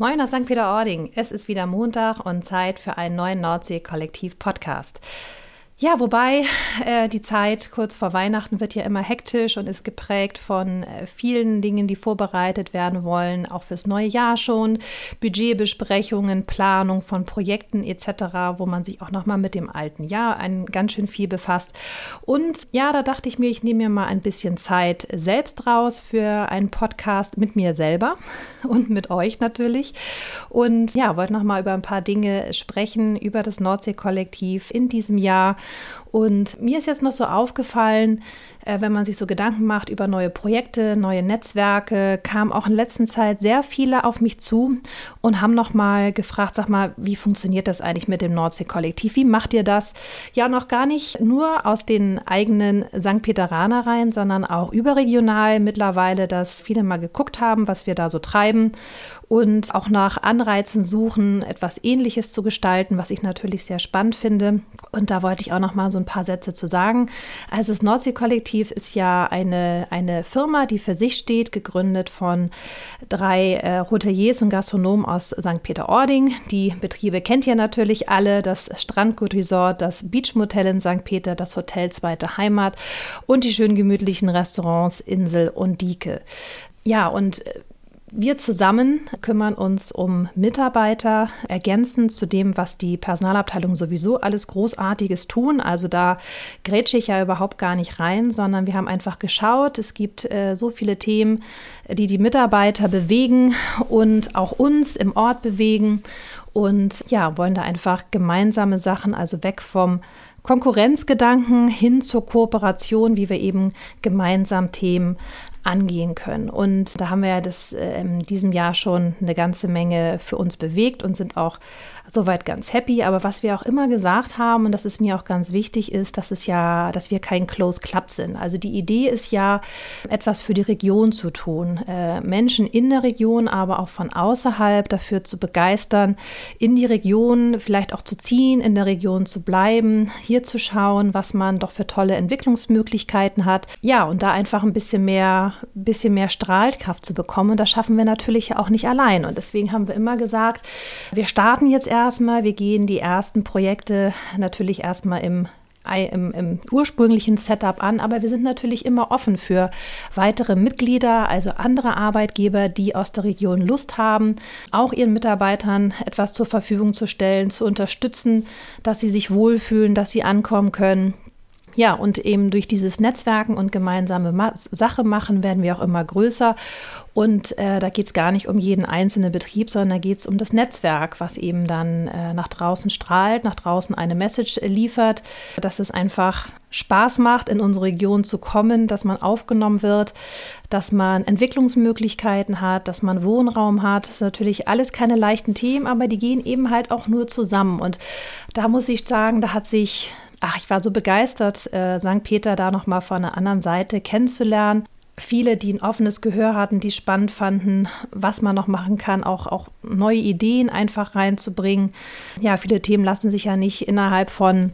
Moin aus St. Peter-Ording. Es ist wieder Montag und Zeit für einen neuen Nordsee-Kollektiv-Podcast. Ja, wobei äh, die Zeit kurz vor Weihnachten wird ja immer hektisch und ist geprägt von äh, vielen Dingen, die vorbereitet werden wollen, auch fürs neue Jahr schon, Budgetbesprechungen, Planung von Projekten etc., wo man sich auch noch mal mit dem alten Jahr ein ganz schön viel befasst. Und ja, da dachte ich mir, ich nehme mir mal ein bisschen Zeit selbst raus für einen Podcast mit mir selber und mit euch natürlich. Und ja, wollte noch mal über ein paar Dinge sprechen über das Nordsee-Kollektiv in diesem Jahr und mir ist jetzt noch so aufgefallen, äh, wenn man sich so Gedanken macht über neue Projekte, neue Netzwerke, kamen auch in letzter Zeit sehr viele auf mich zu und haben noch mal gefragt, sag mal, wie funktioniert das eigentlich mit dem Nordsee-Kollektiv? Wie macht ihr das? Ja, noch gar nicht nur aus den eigenen St. Peteranereien, sondern auch überregional mittlerweile, dass viele mal geguckt haben, was wir da so treiben und auch nach Anreizen suchen, etwas Ähnliches zu gestalten, was ich natürlich sehr spannend finde. Und da wollte ich auch noch mal so ein paar Sätze zu sagen. Also das Nordsee-Kollektiv ist ja eine, eine Firma, die für sich steht, gegründet von drei äh, Hoteliers und Gastronomen aus St. Peter-Ording. Die Betriebe kennt ihr natürlich alle, das Strandgut Resort, das Beachmotel in St. Peter, das Hotel Zweite Heimat und die schön gemütlichen Restaurants Insel und Dieke. Ja, und äh, wir zusammen kümmern uns um Mitarbeiter, ergänzend zu dem, was die Personalabteilung sowieso alles Großartiges tun. Also da grätsche ich ja überhaupt gar nicht rein, sondern wir haben einfach geschaut, es gibt äh, so viele Themen, die die Mitarbeiter bewegen und auch uns im Ort bewegen und ja, wollen da einfach gemeinsame Sachen, also weg vom Konkurrenzgedanken hin zur Kooperation, wie wir eben gemeinsam Themen angehen können. Und da haben wir ja das äh, in diesem Jahr schon eine ganze Menge für uns bewegt und sind auch soweit ganz happy. Aber was wir auch immer gesagt haben, und das ist mir auch ganz wichtig, ist, dass es ja, dass wir kein Close Club sind. Also die Idee ist ja, etwas für die Region zu tun, äh, Menschen in der Region, aber auch von außerhalb dafür zu begeistern, in die Region vielleicht auch zu ziehen, in der Region zu bleiben, hier zu schauen, was man doch für tolle Entwicklungsmöglichkeiten hat. Ja, und da einfach ein bisschen mehr, bisschen mehr Strahlkraft zu bekommen. Und das schaffen wir natürlich auch nicht allein. Und deswegen haben wir immer gesagt, wir starten jetzt erst erstmal. Wir gehen die ersten Projekte natürlich erstmal im im, im, ursprünglichen Setup an, aber wir sind natürlich immer offen für weitere Mitglieder, also andere Arbeitgeber, die aus der Region Lust haben, auch ihren Mitarbeitern etwas zur Verfügung zu stellen, zu unterstützen, dass sie sich wohlfühlen, dass sie ankommen können. Ja, und eben durch dieses Netzwerken und gemeinsame Ma Sache machen werden wir auch immer größer. Und äh, da geht es gar nicht um jeden einzelnen Betrieb, sondern da geht es um das Netzwerk, was eben dann äh, nach draußen strahlt, nach draußen eine Message liefert, dass es einfach Spaß macht, in unsere Region zu kommen, dass man aufgenommen wird, dass man Entwicklungsmöglichkeiten hat, dass man Wohnraum hat. Das sind natürlich alles keine leichten Themen, aber die gehen eben halt auch nur zusammen. Und da muss ich sagen, da hat sich ach, ich war so begeistert, äh, St. Peter da nochmal von einer anderen Seite kennenzulernen. Viele, die ein offenes Gehör hatten, die spannend fanden, was man noch machen kann, auch, auch neue Ideen einfach reinzubringen. Ja, viele Themen lassen sich ja nicht innerhalb von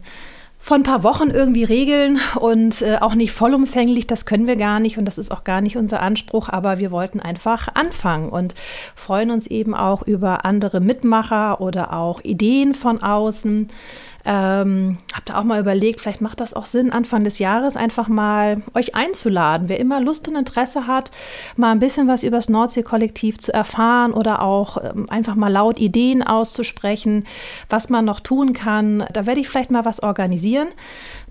von ein paar Wochen irgendwie regeln und äh, auch nicht vollumfänglich, das können wir gar nicht und das ist auch gar nicht unser Anspruch, aber wir wollten einfach anfangen und freuen uns eben auch über andere Mitmacher oder auch Ideen von außen. Ähm, habt ihr auch mal überlegt, vielleicht macht das auch Sinn, Anfang des Jahres einfach mal euch einzuladen. Wer immer Lust und Interesse hat, mal ein bisschen was über das Nordsee-Kollektiv zu erfahren oder auch ähm, einfach mal laut Ideen auszusprechen, was man noch tun kann. Da werde ich vielleicht mal was organisieren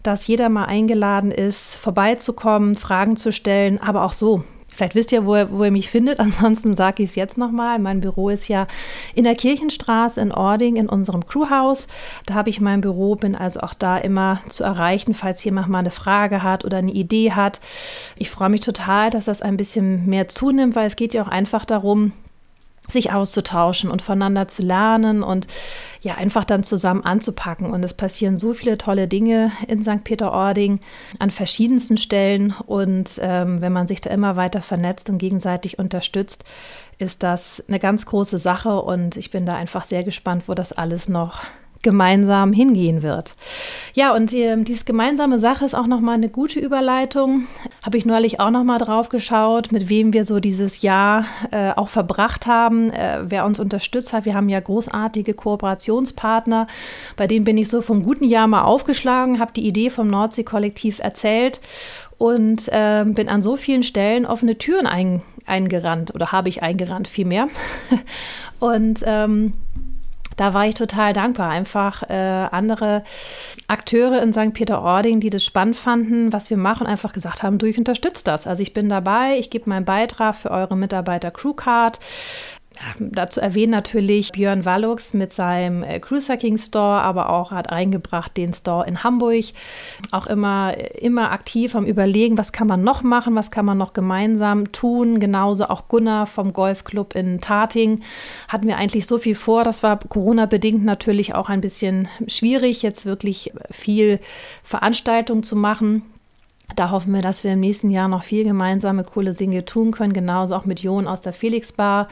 dass jeder mal eingeladen ist, vorbeizukommen, Fragen zu stellen, aber auch so Vielleicht wisst ihr, wo ihr, wo ihr mich findet. Ansonsten sage ich es jetzt nochmal. Mein Büro ist ja in der Kirchenstraße in Ording in unserem Crewhaus. Da habe ich mein Büro, bin also auch da immer zu erreichen, falls jemand mal eine Frage hat oder eine Idee hat. Ich freue mich total, dass das ein bisschen mehr zunimmt, weil es geht ja auch einfach darum, sich auszutauschen und voneinander zu lernen und ja, einfach dann zusammen anzupacken. Und es passieren so viele tolle Dinge in St. Peter-Ording an verschiedensten Stellen. Und ähm, wenn man sich da immer weiter vernetzt und gegenseitig unterstützt, ist das eine ganz große Sache. Und ich bin da einfach sehr gespannt, wo das alles noch gemeinsam hingehen wird. Ja, und äh, diese gemeinsame Sache ist auch nochmal eine gute Überleitung. Habe ich neulich auch nochmal drauf geschaut, mit wem wir so dieses Jahr äh, auch verbracht haben, äh, wer uns unterstützt hat. Wir haben ja großartige Kooperationspartner, bei denen bin ich so vom guten Jahr mal aufgeschlagen, habe die Idee vom Nordsee-Kollektiv erzählt und äh, bin an so vielen Stellen offene Türen ein, eingerannt oder habe ich eingerannt vielmehr. und ähm, da war ich total dankbar. Einfach äh, andere Akteure in St. Peter-Ording, die das spannend fanden, was wir machen, einfach gesagt haben, du, ich unterstütze das. Also ich bin dabei, ich gebe meinen Beitrag für eure Mitarbeiter Crewcard dazu erwähnen natürlich Björn Wallux mit seinem äh, Cruiser King Store, aber auch hat eingebracht den Store in Hamburg. Auch immer, immer aktiv am Überlegen, was kann man noch machen, was kann man noch gemeinsam tun. Genauso auch Gunnar vom Golfclub in Tating hatten wir eigentlich so viel vor. Das war Corona-bedingt natürlich auch ein bisschen schwierig, jetzt wirklich viel Veranstaltung zu machen. Da hoffen wir, dass wir im nächsten Jahr noch viel gemeinsame coole Dinge tun können. Genauso auch mit Jon aus der Felix Bar.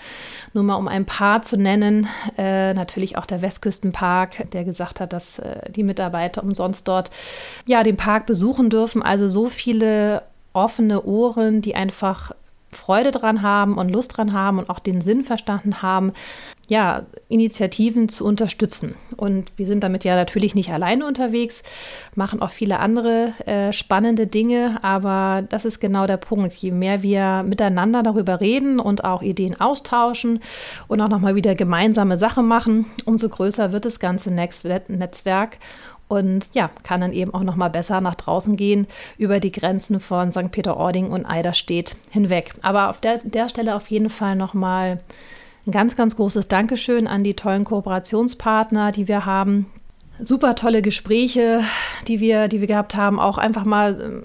Nur mal um ein paar zu nennen. Äh, natürlich auch der Westküstenpark, der gesagt hat, dass äh, die Mitarbeiter umsonst dort ja den Park besuchen dürfen. Also so viele offene Ohren, die einfach Freude dran haben und Lust dran haben und auch den Sinn verstanden haben, ja, Initiativen zu unterstützen. Und wir sind damit ja natürlich nicht alleine unterwegs, machen auch viele andere äh, spannende Dinge, aber das ist genau der Punkt. Je mehr wir miteinander darüber reden und auch Ideen austauschen und auch nochmal wieder gemeinsame Sachen machen, umso größer wird das ganze Netzwerk und ja, kann dann eben auch noch mal besser nach draußen gehen über die Grenzen von St. Peter-Ording und Eiderstedt hinweg. Aber auf der, der Stelle auf jeden Fall noch mal ein ganz, ganz großes Dankeschön an die tollen Kooperationspartner, die wir haben. Super tolle Gespräche, die wir, die wir gehabt haben, auch einfach mal ähm,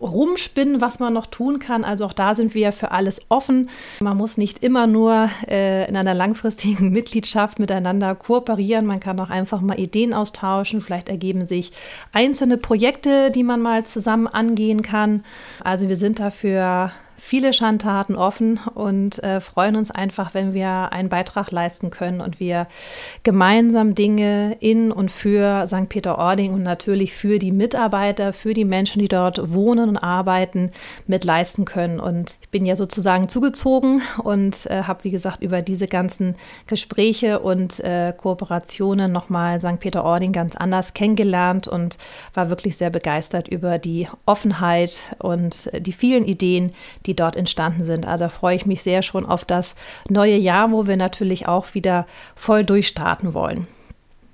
rumspinnen, was man noch tun kann. Also auch da sind wir für alles offen. Man muss nicht immer nur äh, in einer langfristigen Mitgliedschaft miteinander kooperieren. Man kann auch einfach mal Ideen austauschen. Vielleicht ergeben sich einzelne Projekte, die man mal zusammen angehen kann. Also wir sind dafür viele Schandtaten offen und äh, freuen uns einfach, wenn wir einen Beitrag leisten können und wir gemeinsam Dinge in und für St. Peter-Ording und natürlich für die Mitarbeiter, für die Menschen, die dort wohnen und arbeiten, mit leisten können. Und ich bin ja sozusagen zugezogen und äh, habe, wie gesagt, über diese ganzen Gespräche und äh, Kooperationen nochmal St. Peter-Ording ganz anders kennengelernt und war wirklich sehr begeistert über die Offenheit und die vielen Ideen, die dort entstanden sind. Also freue ich mich sehr schon auf das neue Jahr, wo wir natürlich auch wieder voll durchstarten wollen.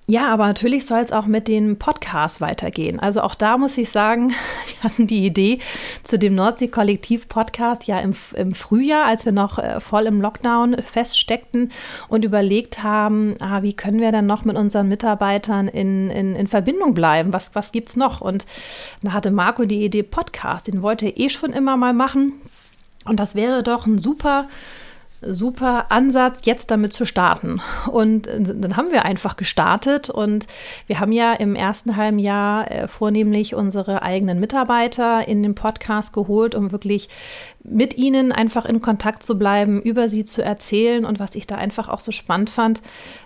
Ja, aber natürlich soll es auch mit dem Podcast weitergehen. Also auch da muss ich sagen, wir hatten die Idee zu dem Nordsee-Kollektiv-Podcast ja im, im Frühjahr, als wir noch äh, voll im Lockdown feststeckten und überlegt haben, ah, wie können wir dann noch mit unseren Mitarbeitern in, in, in Verbindung bleiben? Was, was gibt es noch? Und da hatte Marco die Idee Podcast. Den wollte er eh schon immer mal machen. Und das wäre doch ein super, super Ansatz, jetzt damit zu starten. Und äh, dann haben wir einfach gestartet und wir haben ja im ersten halben Jahr äh, vornehmlich unsere eigenen Mitarbeiter in den Podcast geholt, um wirklich mit ihnen einfach in Kontakt zu bleiben, über sie zu erzählen und was ich da einfach auch so spannend fand,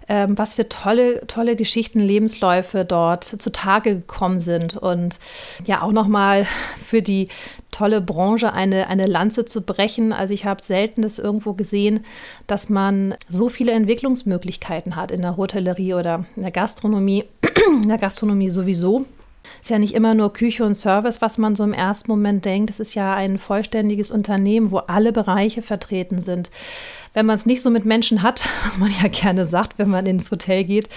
ähm, was für tolle, tolle Geschichten, Lebensläufe dort zutage gekommen sind und ja auch nochmal für die tolle Branche eine, eine Lanze zu brechen. Also ich habe selten das irgendwo gesehen, dass man so viele Entwicklungsmöglichkeiten hat in der Hotellerie oder in der Gastronomie, in der Gastronomie sowieso. Ist ja nicht immer nur Küche und Service, was man so im ersten Moment denkt. Es ist ja ein vollständiges Unternehmen, wo alle Bereiche vertreten sind. Wenn man es nicht so mit Menschen hat, was man ja gerne sagt, wenn man ins Hotel geht,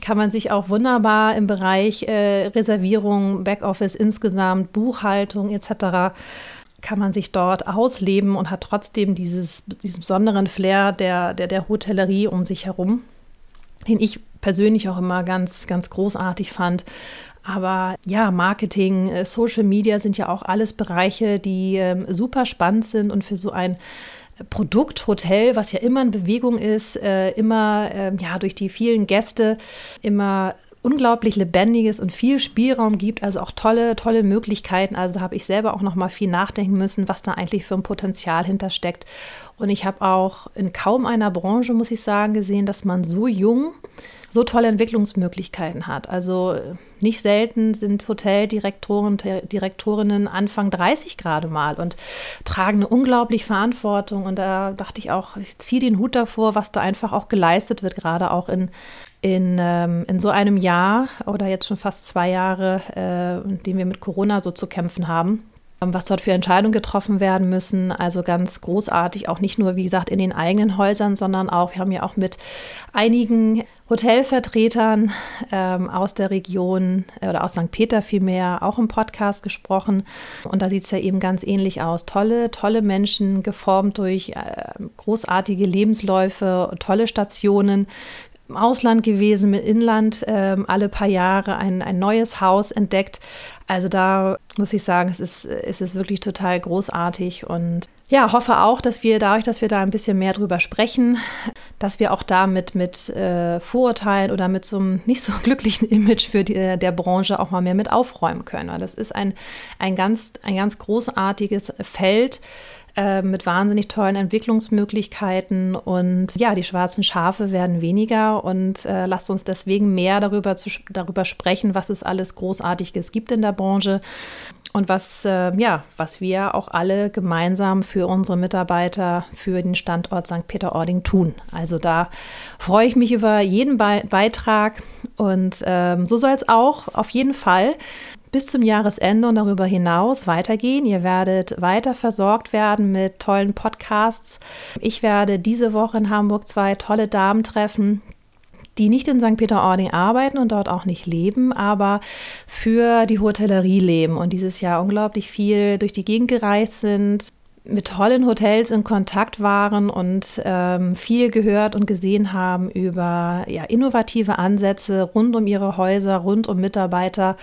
kann man sich auch wunderbar im Bereich äh, Reservierung, Backoffice insgesamt, Buchhaltung etc kann man sich dort ausleben und hat trotzdem dieses, diesen besonderen Flair der, der, der Hotellerie um sich herum, den ich persönlich auch immer ganz, ganz großartig fand. Aber ja, Marketing, äh, Social Media sind ja auch alles Bereiche, die ähm, super spannend sind und für so ein Produkt Hotel, was ja immer in Bewegung ist, äh, immer äh, ja durch die vielen Gäste immer unglaublich lebendiges und viel Spielraum gibt, also auch tolle, tolle Möglichkeiten. Also habe ich selber auch noch mal viel nachdenken müssen, was da eigentlich für ein Potenzial hintersteckt. Und ich habe auch in kaum einer Branche, muss ich sagen, gesehen, dass man so jung so tolle Entwicklungsmöglichkeiten hat. Also nicht selten sind Hoteldirektoren, Direktorinnen Anfang 30 gerade mal und tragen eine unglaublich Verantwortung. Und da dachte ich auch, ich ziehe den Hut davor, was da einfach auch geleistet wird, gerade auch in, in, ähm, in so einem Jahr oder jetzt schon fast zwei Jahre, äh, in dem wir mit Corona so zu kämpfen haben was dort für Entscheidungen getroffen werden müssen. Also ganz großartig, auch nicht nur, wie gesagt, in den eigenen Häusern, sondern auch, wir haben ja auch mit einigen Hotelvertretern ähm, aus der Region äh, oder aus St. Peter vielmehr auch im Podcast gesprochen. Und da sieht es ja eben ganz ähnlich aus. Tolle, tolle Menschen, geformt durch äh, großartige Lebensläufe, tolle Stationen, im Ausland gewesen, mit Inland, äh, alle paar Jahre ein, ein neues Haus entdeckt. Also da muss ich sagen, es ist, es ist wirklich total großartig und ja, hoffe auch, dass wir dadurch, dass wir da ein bisschen mehr drüber sprechen, dass wir auch damit mit äh, Vorurteilen oder mit so einem nicht so glücklichen Image für die, der Branche auch mal mehr mit aufräumen können. Das ist ein, ein, ganz, ein ganz großartiges Feld äh, mit wahnsinnig tollen Entwicklungsmöglichkeiten. Und ja, die schwarzen Schafe werden weniger und äh, lasst uns deswegen mehr darüber, zu, darüber sprechen, was es alles Großartiges gibt in der Branche und was, äh, ja, was wir auch alle gemeinsam für unsere Mitarbeiter für den Standort St. Peter-Ording tun. Also da freue ich mich über jeden Be Beitrag und ähm, so soll es auch auf jeden Fall bis zum Jahresende und darüber hinaus weitergehen. Ihr werdet weiter versorgt werden mit tollen Podcasts. Ich werde diese Woche in Hamburg zwei tolle Damen treffen, die nicht in St. Peter-Ording arbeiten und dort auch nicht leben, aber für die Hotellerie leben und dieses Jahr unglaublich viel durch die Gegend gereist sind, mit tollen Hotels in Kontakt waren und ähm, viel gehört und gesehen haben über ja, innovative Ansätze rund um ihre Häuser, rund um Mitarbeiter,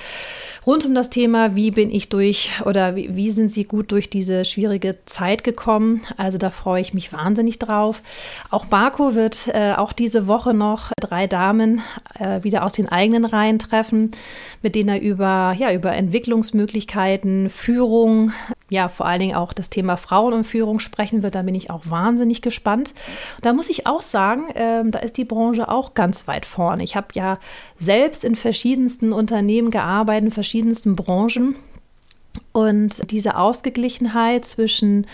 rund um das Thema, wie bin ich durch oder wie, wie sind sie gut durch diese schwierige Zeit gekommen. Also da freue ich mich wahnsinnig drauf. Auch Marco wird äh, auch diese Woche noch drei Damen äh, wieder aus den eigenen Reihen treffen, mit denen er über, ja, über Entwicklungsmöglichkeiten, Führung, ja, vor allen Dingen auch das Thema Frauen und Führung sprechen wird. Da bin ich auch wahnsinnig gespannt. Da muss ich auch sagen, äh, da ist die Branche auch ganz weit vorne. Ich habe ja selbst in verschiedensten Unternehmen gearbeitet, in verschiedensten Branchen. Und diese Ausgeglichenheit zwischen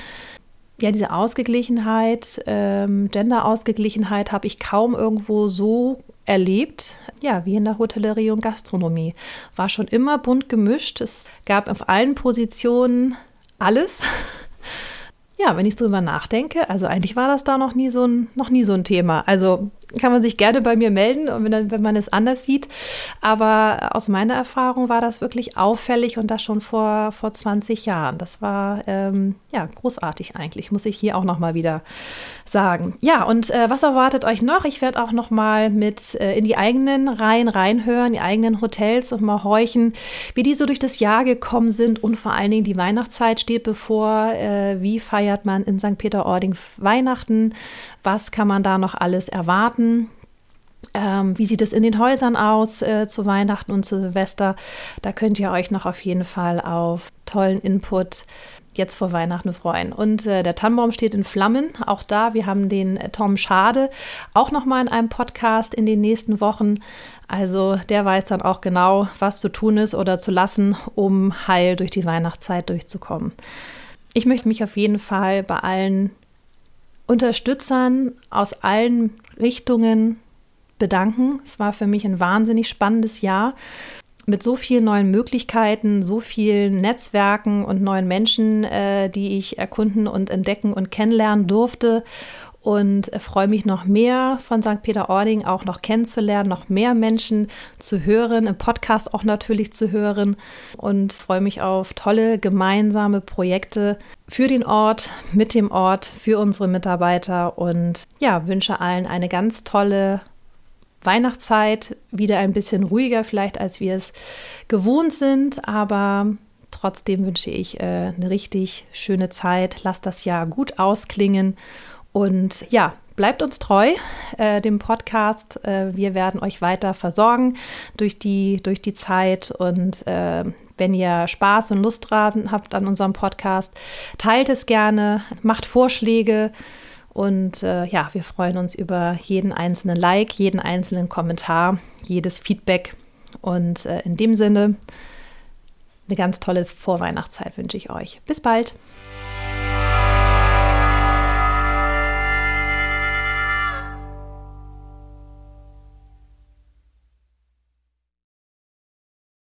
ja, diese Ausgeglichenheit, ähm, Gender-Ausgeglichenheit habe ich kaum irgendwo so erlebt, ja, wie in der Hotellerie und Gastronomie. War schon immer bunt gemischt. Es gab auf allen Positionen alles. ja, wenn ich drüber nachdenke, also eigentlich war das da noch nie so ein, noch nie so ein Thema. Also kann man sich gerne bei mir melden, wenn, wenn man es anders sieht. Aber aus meiner Erfahrung war das wirklich auffällig und das schon vor, vor 20 Jahren. Das war ähm, ja großartig eigentlich, muss ich hier auch nochmal wieder sagen. Ja, und äh, was erwartet euch noch? Ich werde auch nochmal mit äh, in die eigenen Reihen reinhören, die eigenen Hotels und mal horchen, wie die so durch das Jahr gekommen sind und vor allen Dingen die Weihnachtszeit steht bevor. Äh, wie feiert man in St. Peter-Ording Weihnachten? Was kann man da noch alles erwarten? Ähm, wie sieht es in den Häusern aus äh, zu Weihnachten und zu Silvester? Da könnt ihr euch noch auf jeden Fall auf tollen Input jetzt vor Weihnachten freuen. Und äh, der Tannenbaum steht in Flammen. Auch da, wir haben den äh, Tom Schade auch noch mal in einem Podcast in den nächsten Wochen. Also der weiß dann auch genau, was zu tun ist oder zu lassen, um heil durch die Weihnachtszeit durchzukommen. Ich möchte mich auf jeden Fall bei allen Unterstützern aus allen Richtungen bedanken. Es war für mich ein wahnsinnig spannendes Jahr mit so vielen neuen Möglichkeiten, so vielen Netzwerken und neuen Menschen, äh, die ich erkunden und entdecken und kennenlernen durfte. Und freue mich noch mehr von St. Peter-Ording auch noch kennenzulernen, noch mehr Menschen zu hören, im Podcast auch natürlich zu hören. Und freue mich auf tolle gemeinsame Projekte für den Ort, mit dem Ort, für unsere Mitarbeiter. Und ja, wünsche allen eine ganz tolle Weihnachtszeit wieder ein bisschen ruhiger vielleicht, als wir es gewohnt sind, aber trotzdem wünsche ich äh, eine richtig schöne Zeit. Lasst das Jahr gut ausklingen und ja, bleibt uns treu, äh, dem Podcast. Äh, wir werden euch weiter versorgen durch die, durch die Zeit und äh, wenn ihr Spaß und Lust dran habt an unserem Podcast, teilt es gerne, macht Vorschläge Und äh, ja, wir freuen uns über jeden einzelnen Like, jeden einzelnen Kommentar, jedes Feedback. Und äh, in dem Sinne, eine ganz tolle Vorweihnachtszeit wünsche ich euch. Bis bald.